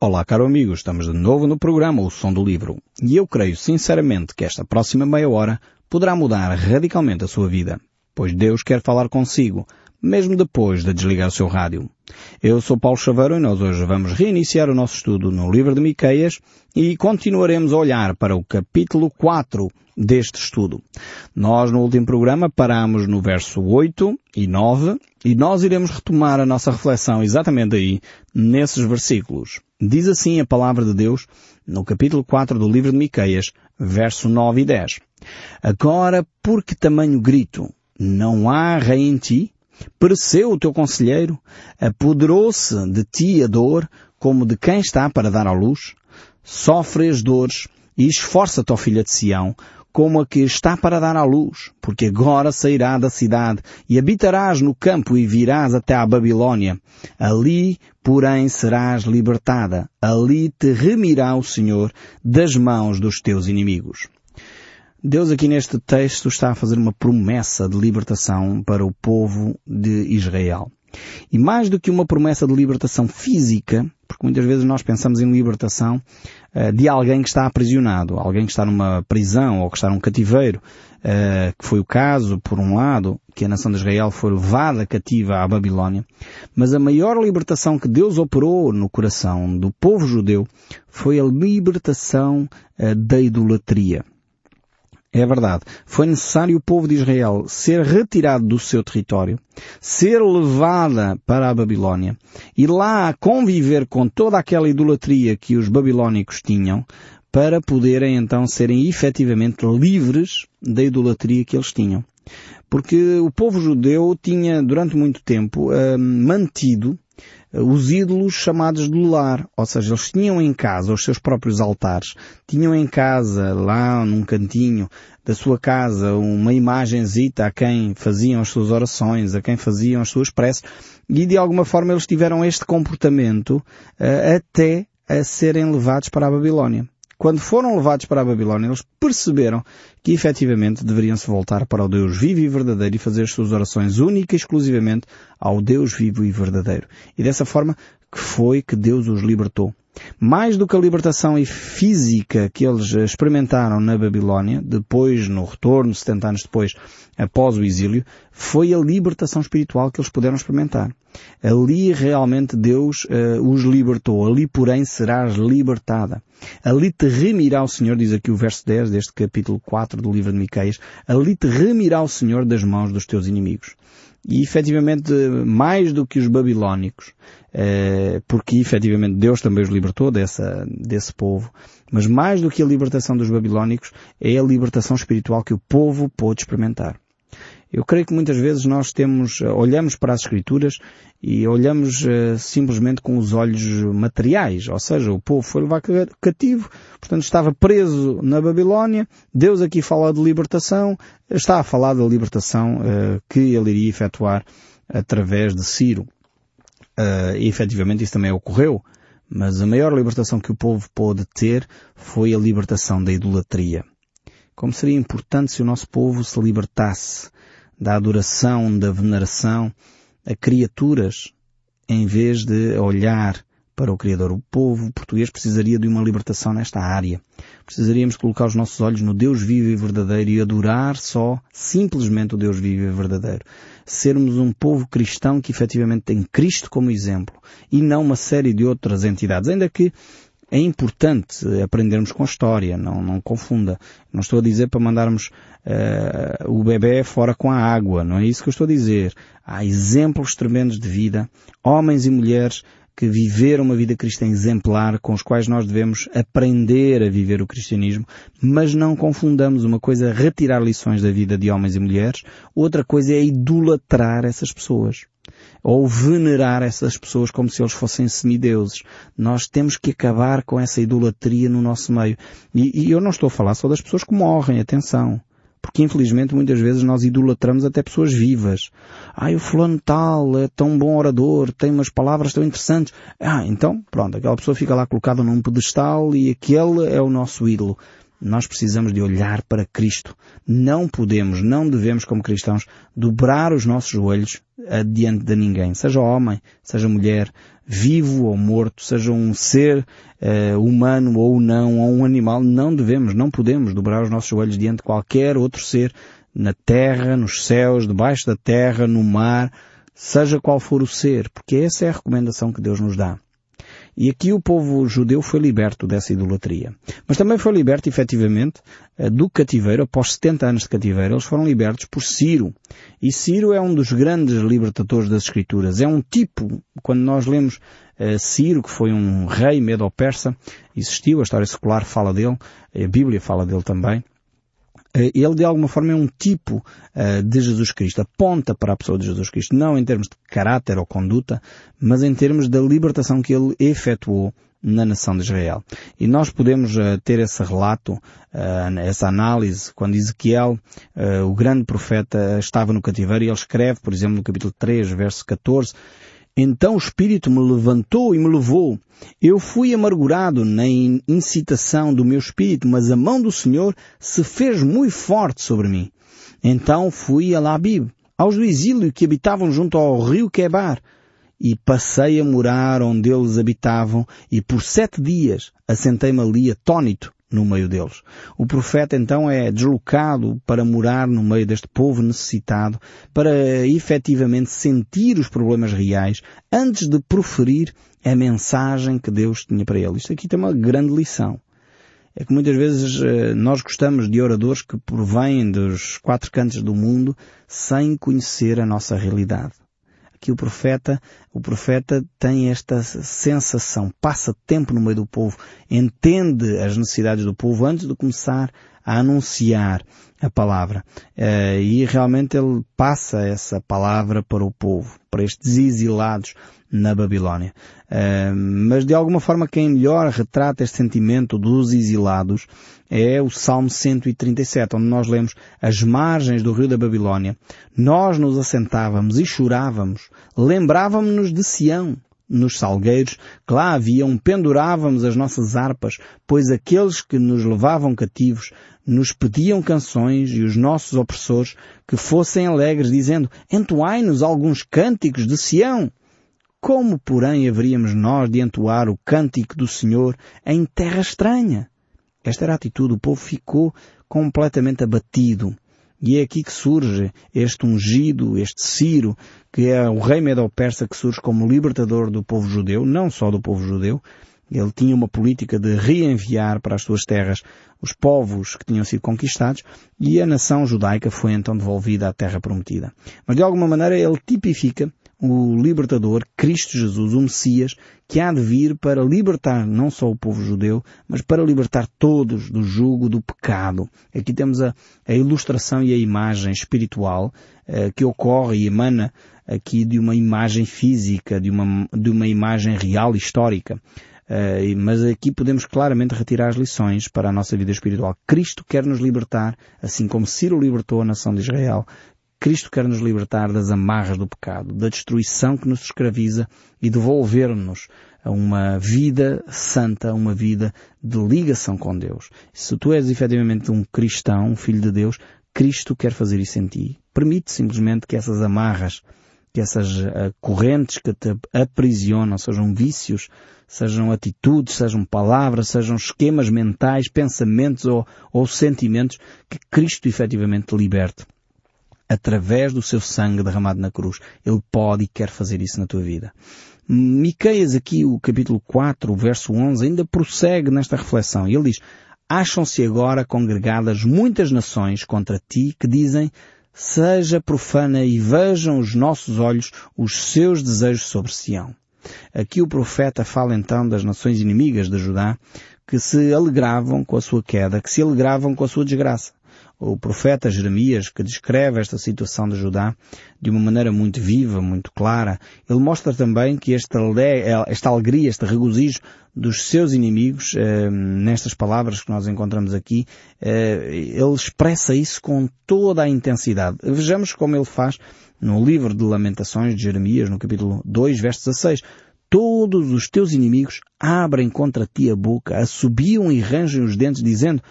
Olá, caro amigo, estamos de novo no programa O Som do Livro. E eu creio sinceramente que esta próxima meia hora poderá mudar radicalmente a sua vida, pois Deus quer falar consigo, mesmo depois de desligar o seu rádio. Eu sou Paulo Chaveiro e nós hoje vamos reiniciar o nosso estudo no livro de Miqueias e continuaremos a olhar para o capítulo 4 deste estudo. Nós no último programa parámos no verso 8 e 9 e nós iremos retomar a nossa reflexão exatamente aí, nesses versículos. Diz assim a palavra de Deus no capítulo 4 do livro de Miqueias, verso 9 e 10. Agora, por que tamanho grito? Não há rei em ti? Pereceu o teu conselheiro? Apoderou-se de ti a dor, como de quem está para dar à luz? Sofre as dores e esforça-te, ó filha de Sião, como a que está para dar à luz, porque agora sairá da cidade e habitarás no campo e virás até à Babilônia. Ali, porém, serás libertada. Ali te remirá o Senhor das mãos dos teus inimigos. Deus aqui neste texto está a fazer uma promessa de libertação para o povo de Israel. E mais do que uma promessa de libertação física, porque muitas vezes nós pensamos em libertação uh, de alguém que está aprisionado, alguém que está numa prisão ou que está num cativeiro, uh, que foi o caso, por um lado, que a nação de Israel foi levada cativa à Babilónia, mas a maior libertação que Deus operou no coração do povo judeu foi a libertação uh, da idolatria. É verdade. Foi necessário o povo de Israel ser retirado do seu território, ser levada para a Babilónia e lá conviver com toda aquela idolatria que os babilónicos tinham para poderem então serem efetivamente livres da idolatria que eles tinham. Porque o povo judeu tinha durante muito tempo uh, mantido os ídolos chamados de lar, ou seja, eles tinham em casa os seus próprios altares, tinham em casa, lá num cantinho da sua casa, uma imagenzita a quem faziam as suas orações, a quem faziam as suas preces, e de alguma forma eles tiveram este comportamento uh, até a serem levados para a Babilónia. Quando foram levados para a Babilónia, eles perceberam que efetivamente deveriam se voltar para o Deus vivo e verdadeiro e fazer as suas orações única e exclusivamente ao Deus vivo e verdadeiro. E dessa forma que foi que Deus os libertou. Mais do que a libertação física que eles experimentaram na Babilónia, depois, no retorno, 70 anos depois, após o exílio, foi a libertação espiritual que eles puderam experimentar. Ali realmente Deus uh, os libertou. Ali, porém, serás libertada. Ali te remirá o Senhor, diz aqui o verso 10 deste capítulo 4 do livro de Miqueias, ali te remirá o Senhor das mãos dos teus inimigos. E efetivamente, mais do que os babilónicos, eh, porque efetivamente Deus também os libertou dessa, desse povo, mas mais do que a libertação dos babilónicos, é a libertação espiritual que o povo pôde experimentar. Eu creio que muitas vezes nós temos, olhamos para as Escrituras e olhamos uh, simplesmente com os olhos materiais, ou seja, o povo foi levado cativo, portanto estava preso na Babilónia, Deus aqui fala de libertação, está a falar da libertação uh, que ele iria efetuar através de Ciro. Uh, e efetivamente isso também ocorreu, mas a maior libertação que o povo pôde ter foi a libertação da idolatria. Como seria importante se o nosso povo se libertasse da adoração, da veneração a criaturas, em vez de olhar para o Criador. O povo português precisaria de uma libertação nesta área. Precisaríamos colocar os nossos olhos no Deus vivo e verdadeiro e adorar só, simplesmente o Deus vivo e verdadeiro. Sermos um povo cristão que efetivamente tem Cristo como exemplo e não uma série de outras entidades. Ainda que é importante aprendermos com a história, não, não confunda. Não estou a dizer para mandarmos uh, o bebê fora com a água, não é isso que eu estou a dizer. Há exemplos tremendos de vida, homens e mulheres que viveram uma vida cristã exemplar, com os quais nós devemos aprender a viver o cristianismo, mas não confundamos uma coisa é retirar lições da vida de homens e mulheres, outra coisa é idolatrar essas pessoas ou venerar essas pessoas como se eles fossem semideuses. Nós temos que acabar com essa idolatria no nosso meio. E, e eu não estou a falar só das pessoas que morrem, atenção. Porque infelizmente muitas vezes nós idolatramos até pessoas vivas. Ah, o fulano tal é tão bom orador, tem umas palavras tão interessantes. Ah, então, pronto, aquela pessoa fica lá colocada num pedestal e aquele é o nosso ídolo. Nós precisamos de olhar para Cristo. Não podemos, não devemos como cristãos dobrar os nossos joelhos diante de ninguém, seja homem, seja mulher, vivo ou morto, seja um ser uh, humano ou não, ou um animal, não devemos, não podemos dobrar os nossos joelhos diante de qualquer outro ser na terra, nos céus, debaixo da terra, no mar, seja qual for o ser, porque essa é a recomendação que Deus nos dá. E aqui o povo judeu foi liberto dessa idolatria. Mas também foi liberto, efetivamente, eh, do cativeiro, após 70 anos de cativeiro, eles foram libertos por Ciro. E Ciro é um dos grandes libertadores das Escrituras. É um tipo, quando nós lemos uh, Ciro, que foi um rei medo-persa, existiu, a história secular fala dele, a Bíblia fala dele também, eh, ele de alguma forma é um tipo uh, de Jesus Cristo, aponta para a pessoa de Jesus Cristo, não em termos de caráter ou conduta, mas em termos da libertação que ele efetuou na nação de Israel. E nós podemos uh, ter esse relato, uh, essa análise, quando Ezequiel, o grande profeta, estava no cativeiro e ele escreve, por exemplo, no capítulo 3, verso 14, então o Espírito me levantou e me levou. Eu fui amargurado na incitação do meu Espírito, mas a mão do Senhor se fez muito forte sobre mim. Então fui a Labib, aos do exílio que habitavam junto ao rio Quebar, e passei a morar onde eles habitavam, e por sete dias assentei-me ali atônito, no meio deles. O profeta então é deslocado para morar no meio deste povo necessitado, para efetivamente sentir os problemas reais antes de proferir a mensagem que Deus tinha para ele. Isto aqui tem uma grande lição. É que muitas vezes eh, nós gostamos de oradores que provêm dos quatro cantos do mundo sem conhecer a nossa realidade que o profeta, o profeta tem esta sensação, passa tempo no meio do povo, entende as necessidades do povo antes de começar a anunciar a palavra. Uh, e realmente ele passa essa palavra para o povo, para estes exilados na Babilónia. Uh, mas de alguma forma quem melhor retrata este sentimento dos exilados é o Salmo 137, onde nós lemos as margens do rio da Babilónia. Nós nos assentávamos e chorávamos, lembrávamos-nos de Sião, nos salgueiros que lá haviam, pendurávamos as nossas harpas, pois aqueles que nos levavam cativos nos pediam canções e os nossos opressores que fossem alegres, dizendo, entoai-nos alguns cânticos de Sião. Como, porém, haveríamos nós de entoar o cântico do Senhor em terra estranha? Esta era a atitude. O povo ficou completamente abatido. E é aqui que surge este ungido, este Ciro, que é o rei medo-persa que surge como libertador do povo judeu, não só do povo judeu. Ele tinha uma política de reenviar para as suas terras os povos que tinham sido conquistados e a nação judaica foi então devolvida à terra prometida. Mas de alguma maneira ele tipifica o libertador, Cristo Jesus, o Messias, que há de vir para libertar não só o povo judeu, mas para libertar todos do jugo do pecado. Aqui temos a, a ilustração e a imagem espiritual uh, que ocorre e emana aqui de uma imagem física, de uma, de uma imagem real histórica. Uh, mas aqui podemos claramente retirar as lições para a nossa vida espiritual. Cristo quer nos libertar, assim como Ciro libertou a nação de Israel. Cristo quer nos libertar das amarras do pecado, da destruição que nos escraviza e devolver-nos a uma vida santa, uma vida de ligação com Deus. Se tu és efetivamente um cristão, um filho de Deus, Cristo quer fazer isso em ti. Permite simplesmente que essas amarras, que essas uh, correntes que te aprisionam, sejam vícios, sejam atitudes, sejam palavras, sejam esquemas mentais, pensamentos ou, ou sentimentos, que Cristo efetivamente te liberte através do seu sangue derramado na cruz. Ele pode e quer fazer isso na tua vida. Miqueias aqui, o capítulo 4, o verso 11, ainda prossegue nesta reflexão. Ele diz, Acham-se agora congregadas muitas nações contra ti que dizem, seja profana e vejam os nossos olhos os seus desejos sobre Sião. Aqui o profeta fala então das nações inimigas de Judá que se alegravam com a sua queda, que se alegravam com a sua desgraça o profeta Jeremias, que descreve esta situação de Judá de uma maneira muito viva, muito clara, ele mostra também que esta, esta alegria, este regozijo dos seus inimigos, eh, nestas palavras que nós encontramos aqui, eh, ele expressa isso com toda a intensidade. Vejamos como ele faz no livro de Lamentações de Jeremias, no capítulo 2, verso 16. Todos os teus inimigos abrem contra ti a boca, assobiam e rangem os dentes, dizendo,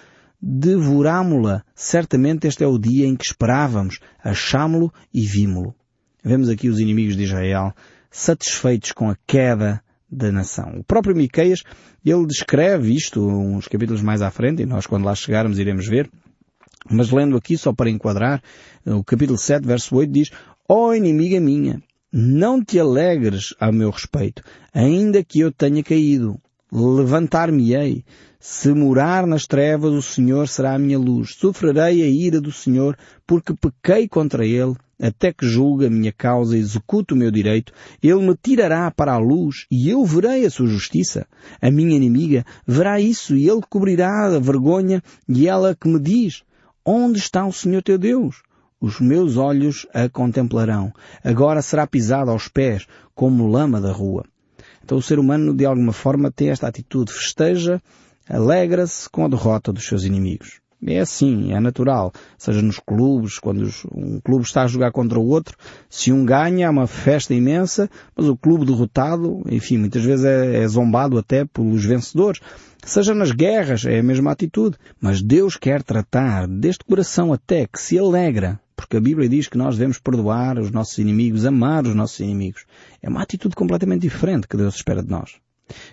devorámo-la. Certamente este é o dia em que esperávamos, achámo-lo e vimo-lo. Vemos aqui os inimigos de Israel satisfeitos com a queda da nação. O próprio Miqueias, ele descreve isto uns capítulos mais à frente, e nós quando lá chegarmos iremos ver, mas lendo aqui só para enquadrar, o capítulo 7, verso 8 diz, Ó oh, inimiga minha, não te alegres a meu respeito, ainda que eu tenha caído. Levantar-me-ei. Se morar nas trevas, o Senhor será a minha luz. Sofrerei a ira do Senhor, porque pequei contra Ele, até que julgue a minha causa e execute o meu direito. Ele me tirará para a luz, e eu verei a sua justiça. A minha inimiga verá isso, e Ele cobrirá a vergonha, e ela que me diz, Onde está o Senhor teu Deus? os meus olhos a contemplarão. Agora será pisado aos pés, como lama da rua. Então o ser humano, de alguma forma, tem esta atitude. Festeja, alegra-se com a derrota dos seus inimigos. É assim, é natural. Seja nos clubes, quando um clube está a jogar contra o outro, se um ganha, há uma festa imensa, mas o clube derrotado, enfim, muitas vezes é, é zombado até pelos vencedores. Seja nas guerras, é a mesma atitude. Mas Deus quer tratar deste coração até que se alegra porque a Bíblia diz que nós devemos perdoar os nossos inimigos, amar os nossos inimigos. É uma atitude completamente diferente que Deus espera de nós.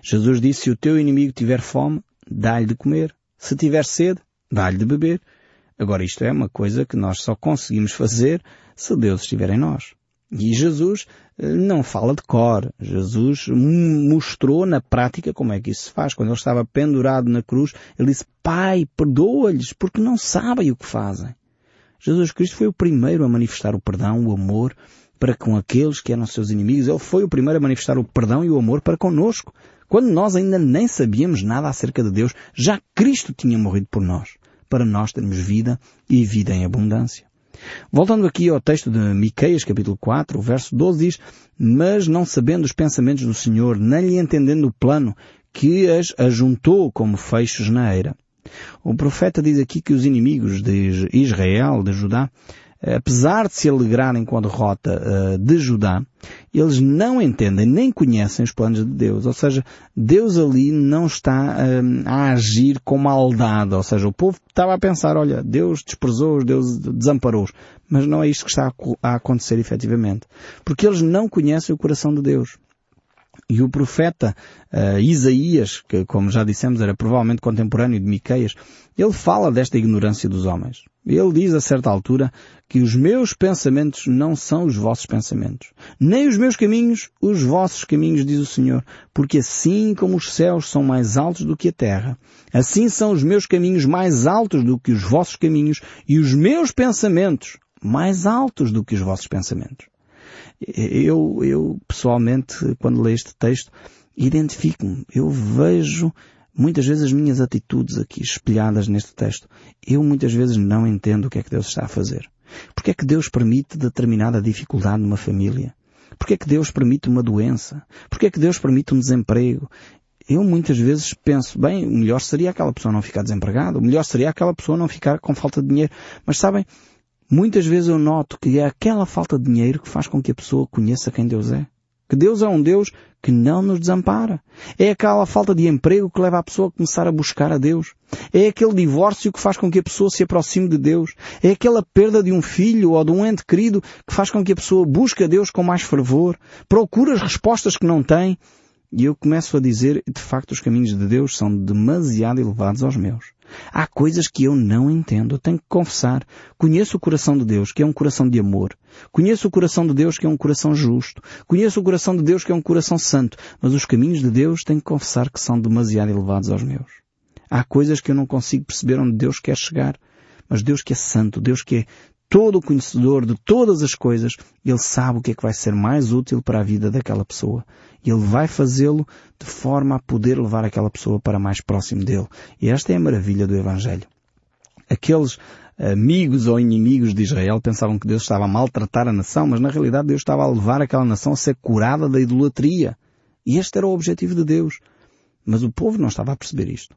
Jesus disse, se o teu inimigo tiver fome, dá-lhe de comer. Se tiver sede, dá-lhe de beber. Agora isto é uma coisa que nós só conseguimos fazer se Deus estiver em nós. E Jesus eh, não fala de cor. Jesus mostrou na prática como é que isso se faz. Quando ele estava pendurado na cruz, ele disse, Pai, perdoa-lhes porque não sabem o que fazem. Jesus Cristo foi o primeiro a manifestar o perdão, o amor para com aqueles que eram seus inimigos. Ele foi o primeiro a manifestar o perdão e o amor para conosco. Quando nós ainda nem sabíamos nada acerca de Deus, já Cristo tinha morrido por nós, para nós termos vida e vida em abundância. Voltando aqui ao texto de Miqueias, capítulo 4, o verso 12 diz, Mas não sabendo os pensamentos do Senhor, nem lhe entendendo o plano, que as ajuntou como feixes na eira. O profeta diz aqui que os inimigos de Israel, de Judá, apesar de se alegrarem com a derrota uh, de Judá, eles não entendem nem conhecem os planos de Deus. Ou seja, Deus ali não está uh, a agir com maldade. Ou seja, o povo estava a pensar, olha, Deus desprezou-os, Deus desamparou-os. Mas não é isto que está a acontecer efetivamente. Porque eles não conhecem o coração de Deus. E o profeta uh, Isaías, que como já dissemos era provavelmente contemporâneo de Miqueias, ele fala desta ignorância dos homens. Ele diz a certa altura que os meus pensamentos não são os vossos pensamentos, nem os meus caminhos os vossos caminhos, diz o Senhor, porque assim como os céus são mais altos do que a terra, assim são os meus caminhos mais altos do que os vossos caminhos e os meus pensamentos mais altos do que os vossos pensamentos. Eu, eu pessoalmente, quando leio este texto, identifico-me. Eu vejo muitas vezes as minhas atitudes aqui espelhadas neste texto. Eu muitas vezes não entendo o que é que Deus está a fazer. Porque é que Deus permite determinada dificuldade numa família? Porque é que Deus permite uma doença? Porque é que Deus permite um desemprego? Eu muitas vezes penso, bem, o melhor seria aquela pessoa não ficar desempregada, o melhor seria aquela pessoa não ficar com falta de dinheiro. Mas sabem, Muitas vezes eu noto que é aquela falta de dinheiro que faz com que a pessoa conheça quem Deus é. Que Deus é um Deus que não nos desampara. É aquela falta de emprego que leva a pessoa a começar a buscar a Deus. É aquele divórcio que faz com que a pessoa se aproxime de Deus. É aquela perda de um filho ou de um ente querido que faz com que a pessoa busque a Deus com mais fervor, procura as respostas que não tem. E eu começo a dizer, de facto, os caminhos de Deus são demasiado elevados aos meus. Há coisas que eu não entendo, eu tenho que confessar. Conheço o coração de Deus, que é um coração de amor. Conheço o coração de Deus, que é um coração justo. Conheço o coração de Deus, que é um coração santo. Mas os caminhos de Deus tenho que confessar que são demasiado elevados aos meus. Há coisas que eu não consigo perceber onde Deus quer chegar. Mas Deus que é santo, Deus que é todo o conhecedor de todas as coisas, Ele sabe o que é que vai ser mais útil para a vida daquela pessoa. Ele vai fazê-lo de forma a poder levar aquela pessoa para mais próximo dele. E esta é a maravilha do Evangelho. Aqueles amigos ou inimigos de Israel pensavam que Deus estava a maltratar a nação, mas na realidade Deus estava a levar aquela nação a ser curada da idolatria. E este era o objetivo de Deus. Mas o povo não estava a perceber isto.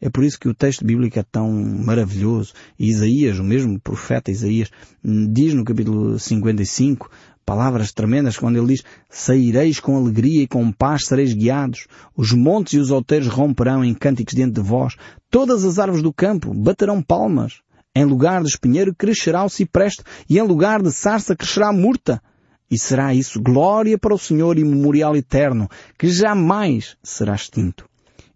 É por isso que o texto bíblico é tão maravilhoso. E Isaías, o mesmo profeta Isaías, diz no capítulo 55, palavras tremendas quando ele diz, saireis com alegria e com paz sereis guiados, os montes e os outeiros romperão em cânticos diante de vós, todas as árvores do campo baterão palmas, em lugar de espinheiro crescerá o cipreste, e em lugar de sarça crescerá a murta, E será isso glória para o Senhor e memorial eterno, que jamais será extinto.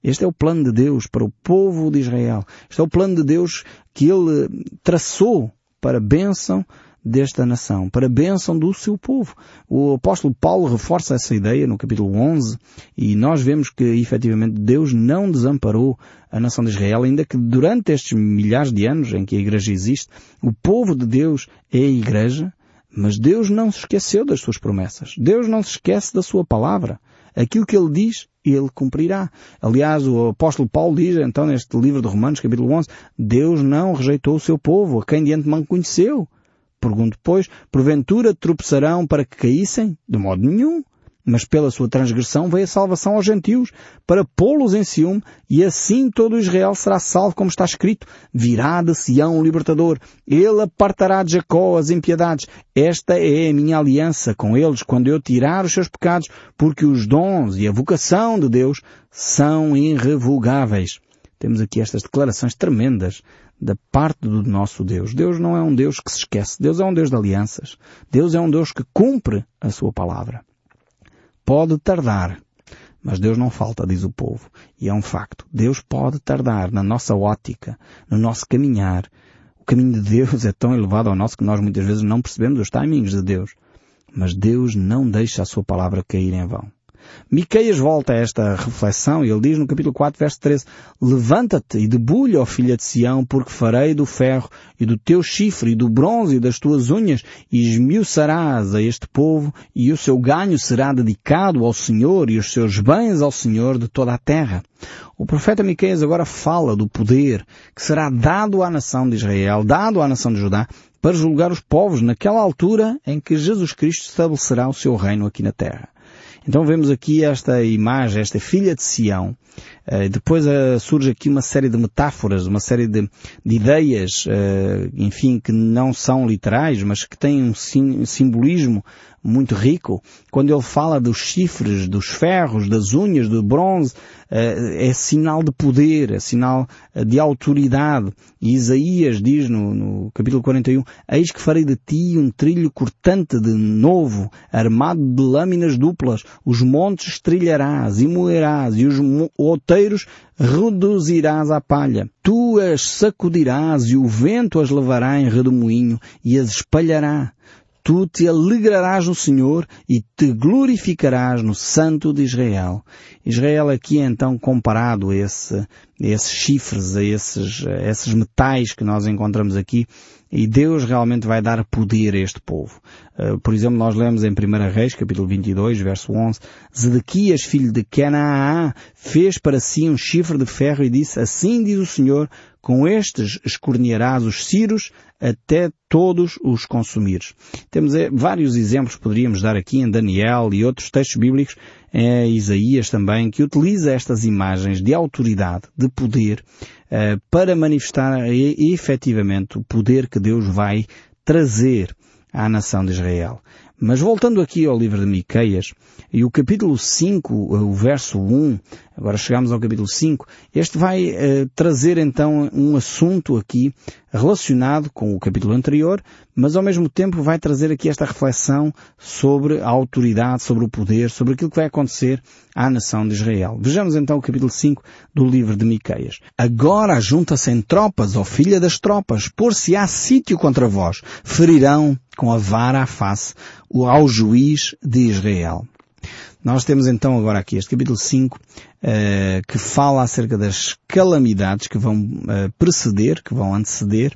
Este é o plano de Deus para o povo de Israel. Este é o plano de Deus que Ele traçou para a bênção desta nação, para a bênção do seu povo. O apóstolo Paulo reforça essa ideia no capítulo 11 e nós vemos que efetivamente Deus não desamparou a nação de Israel, ainda que durante estes milhares de anos em que a igreja existe, o povo de Deus é a igreja, mas Deus não se esqueceu das suas promessas. Deus não se esquece da sua palavra. Aquilo que ele diz, ele cumprirá. Aliás, o apóstolo Paulo diz, então, neste livro de Romanos, capítulo 11, Deus não rejeitou o seu povo, a quem de antemão conheceu. Pergunto, pois, porventura tropeçarão para que caíssem? De modo nenhum. Mas pela sua transgressão veio a salvação aos gentios, para pô-los em ciúme, e assim todo Israel será salvo, como está escrito. Virá de Sião o libertador. Ele apartará de Jacó as impiedades. Esta é a minha aliança com eles, quando eu tirar os seus pecados, porque os dons e a vocação de Deus são irrevogáveis. Temos aqui estas declarações tremendas da parte do nosso Deus. Deus não é um Deus que se esquece. Deus é um Deus de alianças. Deus é um Deus que cumpre a sua palavra. Pode tardar, mas Deus não falta, diz o povo. E é um facto. Deus pode tardar na nossa ótica, no nosso caminhar. O caminho de Deus é tão elevado ao nosso que nós muitas vezes não percebemos os timings de Deus. Mas Deus não deixa a sua palavra cair em vão. Miqueias volta a esta reflexão e ele diz no capítulo 4, verso 13, Levanta-te e debulha, ó filha de Sião, porque farei do ferro e do teu chifre e do bronze e das tuas unhas e esmiuçarás a este povo e o seu ganho será dedicado ao Senhor e os seus bens ao Senhor de toda a terra. O profeta Miqueias agora fala do poder que será dado à nação de Israel, dado à nação de Judá, para julgar os povos naquela altura em que Jesus Cristo estabelecerá o seu reino aqui na terra. Então vemos aqui esta imagem, esta filha de Sião. Uh, depois uh, surge aqui uma série de metáforas, uma série de, de ideias, uh, enfim, que não são literais, mas que têm um sim, simbolismo muito rico. Quando ele fala dos chifres, dos ferros, das unhas, do bronze, é sinal de poder, é sinal de autoridade. E Isaías diz no, no capítulo 41, Eis que farei de ti um trilho cortante de novo, armado de lâminas duplas, os montes trilharás e moerás, e os outeiros reduzirás à palha. Tu as sacudirás e o vento as levará em redemoinho e as espalhará. Tu te alegrarás no Senhor e te glorificarás no Santo de Israel. Israel aqui é então comparado a, esse, a esses chifres, a esses, a esses metais que nós encontramos aqui, e Deus realmente vai dar poder a este povo. Uh, por exemplo, nós lemos em 1 Reis, capítulo 22, verso 11, Zedequias, filho de Canaã, fez para si um chifre de ferro e disse, assim diz o Senhor, com estes escornearás os ciros até todos os consumires. Temos é, vários exemplos que poderíamos dar aqui em Daniel e outros textos bíblicos, em Isaías também, que utiliza estas imagens de autoridade, de poder, uh, para manifestar efetivamente o poder que Deus vai trazer à nação de Israel. Mas voltando aqui ao livro de Miqueias, e o capítulo 5, o verso 1, agora chegamos ao capítulo 5, este vai uh, trazer então um assunto aqui relacionado com o capítulo anterior, mas ao mesmo tempo vai trazer aqui esta reflexão sobre a autoridade, sobre o poder, sobre aquilo que vai acontecer à nação de Israel. Vejamos então o capítulo 5 do livro de Miqueias. Agora junta-se em tropas, ó filha das tropas, por-se-á sítio contra vós, ferirão com a vara à face ao juiz de Israel. Nós temos então agora aqui este capítulo 5 uh, que fala acerca das calamidades que vão uh, preceder, que vão anteceder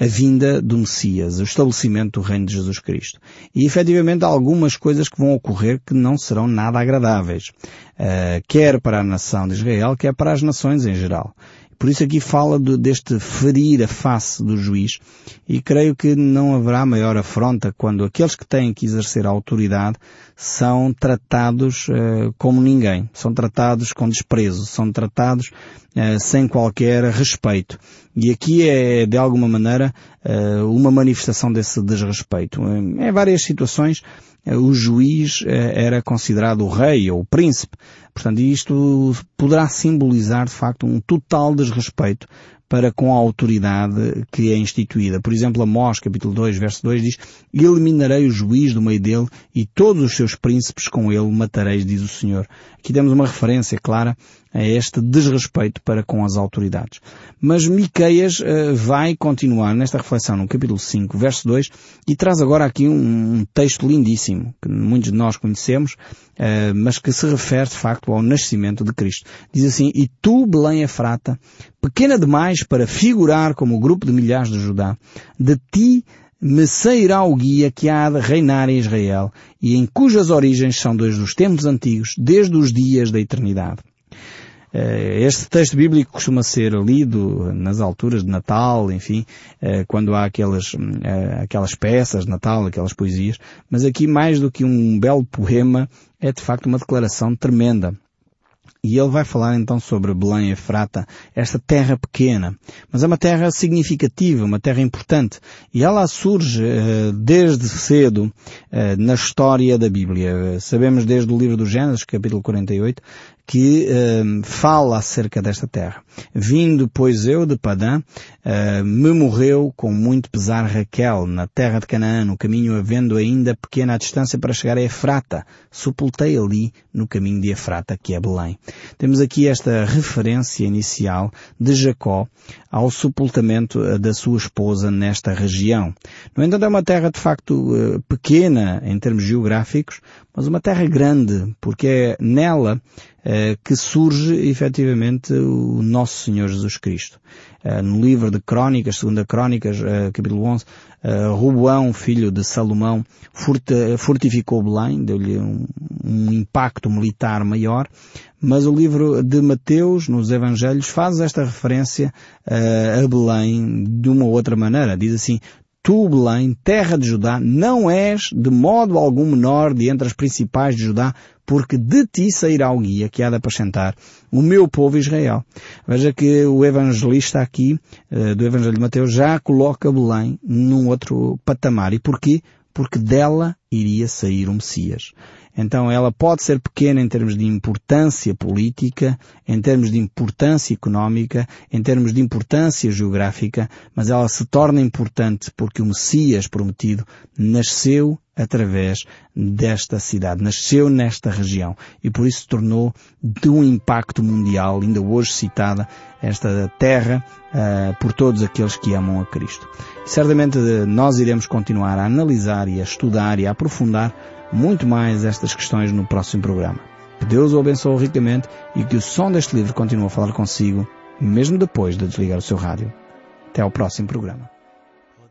a vinda do Messias, o estabelecimento do reino de Jesus Cristo. E efetivamente há algumas coisas que vão ocorrer que não serão nada agradáveis, uh, quer para a nação de Israel, quer para as nações em geral. Por isso aqui fala de, deste ferir a face do juiz. E creio que não haverá maior afronta quando aqueles que têm que exercer a autoridade são tratados uh, como ninguém, são tratados com desprezo, são tratados uh, sem qualquer respeito. E aqui é, de alguma maneira, uh, uma manifestação desse desrespeito. Em várias situações, o juiz era considerado o rei ou o príncipe. Portanto, isto poderá simbolizar, de facto, um total desrespeito para com a autoridade que é instituída. Por exemplo, Amós, capítulo 2, verso 2 diz, eliminarei o juiz do meio dele e todos os seus príncipes com ele matareis, diz o Senhor. Aqui temos uma referência clara a este desrespeito para com as autoridades. Mas Miqueias uh, vai continuar nesta reflexão no capítulo 5, verso 2, e traz agora aqui um, um texto lindíssimo, que muitos de nós conhecemos, uh, mas que se refere de facto ao nascimento de Cristo. Diz assim, E tu, Belém Efrata, pequena demais para figurar como o grupo de milhares de Judá, de ti me sairá o guia que há de reinar em Israel, e em cujas origens são desde os tempos antigos, desde os dias da eternidade. Eh, este texto bíblico costuma ser lido nas alturas de Natal, enfim, eh, quando há aquelas, eh, aquelas peças de Natal, aquelas poesias, mas aqui mais do que um belo poema, é de facto uma declaração tremenda. E ele vai falar então sobre Belém e Efrata, esta terra pequena, mas é uma terra significativa, uma terra importante. E ela surge uh, desde cedo uh, na história da Bíblia. Sabemos desde o livro do Gênesis, capítulo 48, que uh, fala acerca desta terra. Vindo, pois, eu de Padã, me morreu com muito pesar Raquel, na terra de Canaã, no caminho havendo ainda pequena distância para chegar a Efrata. Sepultei ali no caminho de Efrata, que é Belém. Temos aqui esta referência inicial de Jacó ao sepultamento eh, da sua esposa nesta região. No entanto, é uma terra de facto pequena em termos geográficos, mas uma terra grande, porque é nela eh, que surge efetivamente o nosso Senhor Jesus Cristo. Eh, no livro de Crónicas, segunda Crónicas, eh, capítulo 11, Roboão, filho de Salomão, fortificou Belém, deu-lhe um, um impacto militar maior, mas o livro de Mateus, nos Evangelhos, faz esta referência a Belém de uma outra maneira. Diz assim, Tu, Belém, terra de Judá, não és de modo algum menor de entre as principais de Judá, porque de ti sairá o guia que há de apacentar o meu povo Israel. Veja que o evangelista aqui, eh, do Evangelho de Mateus, já coloca Belém num outro patamar. E porquê? Porque dela iria sair o Messias. Então ela pode ser pequena em termos de importância política, em termos de importância económica, em termos de importância geográfica, mas ela se torna importante porque o Messias prometido nasceu através desta cidade, nasceu nesta região e por isso tornou de um impacto mundial, ainda hoje citada, esta terra uh, por todos aqueles que amam a Cristo. E certamente nós iremos continuar a analisar e a estudar e a aprofundar muito mais estas questões no próximo programa. Que Deus o abençoe ricamente e que o som deste livro continue a falar consigo, mesmo depois de desligar o seu rádio. Até ao próximo programa.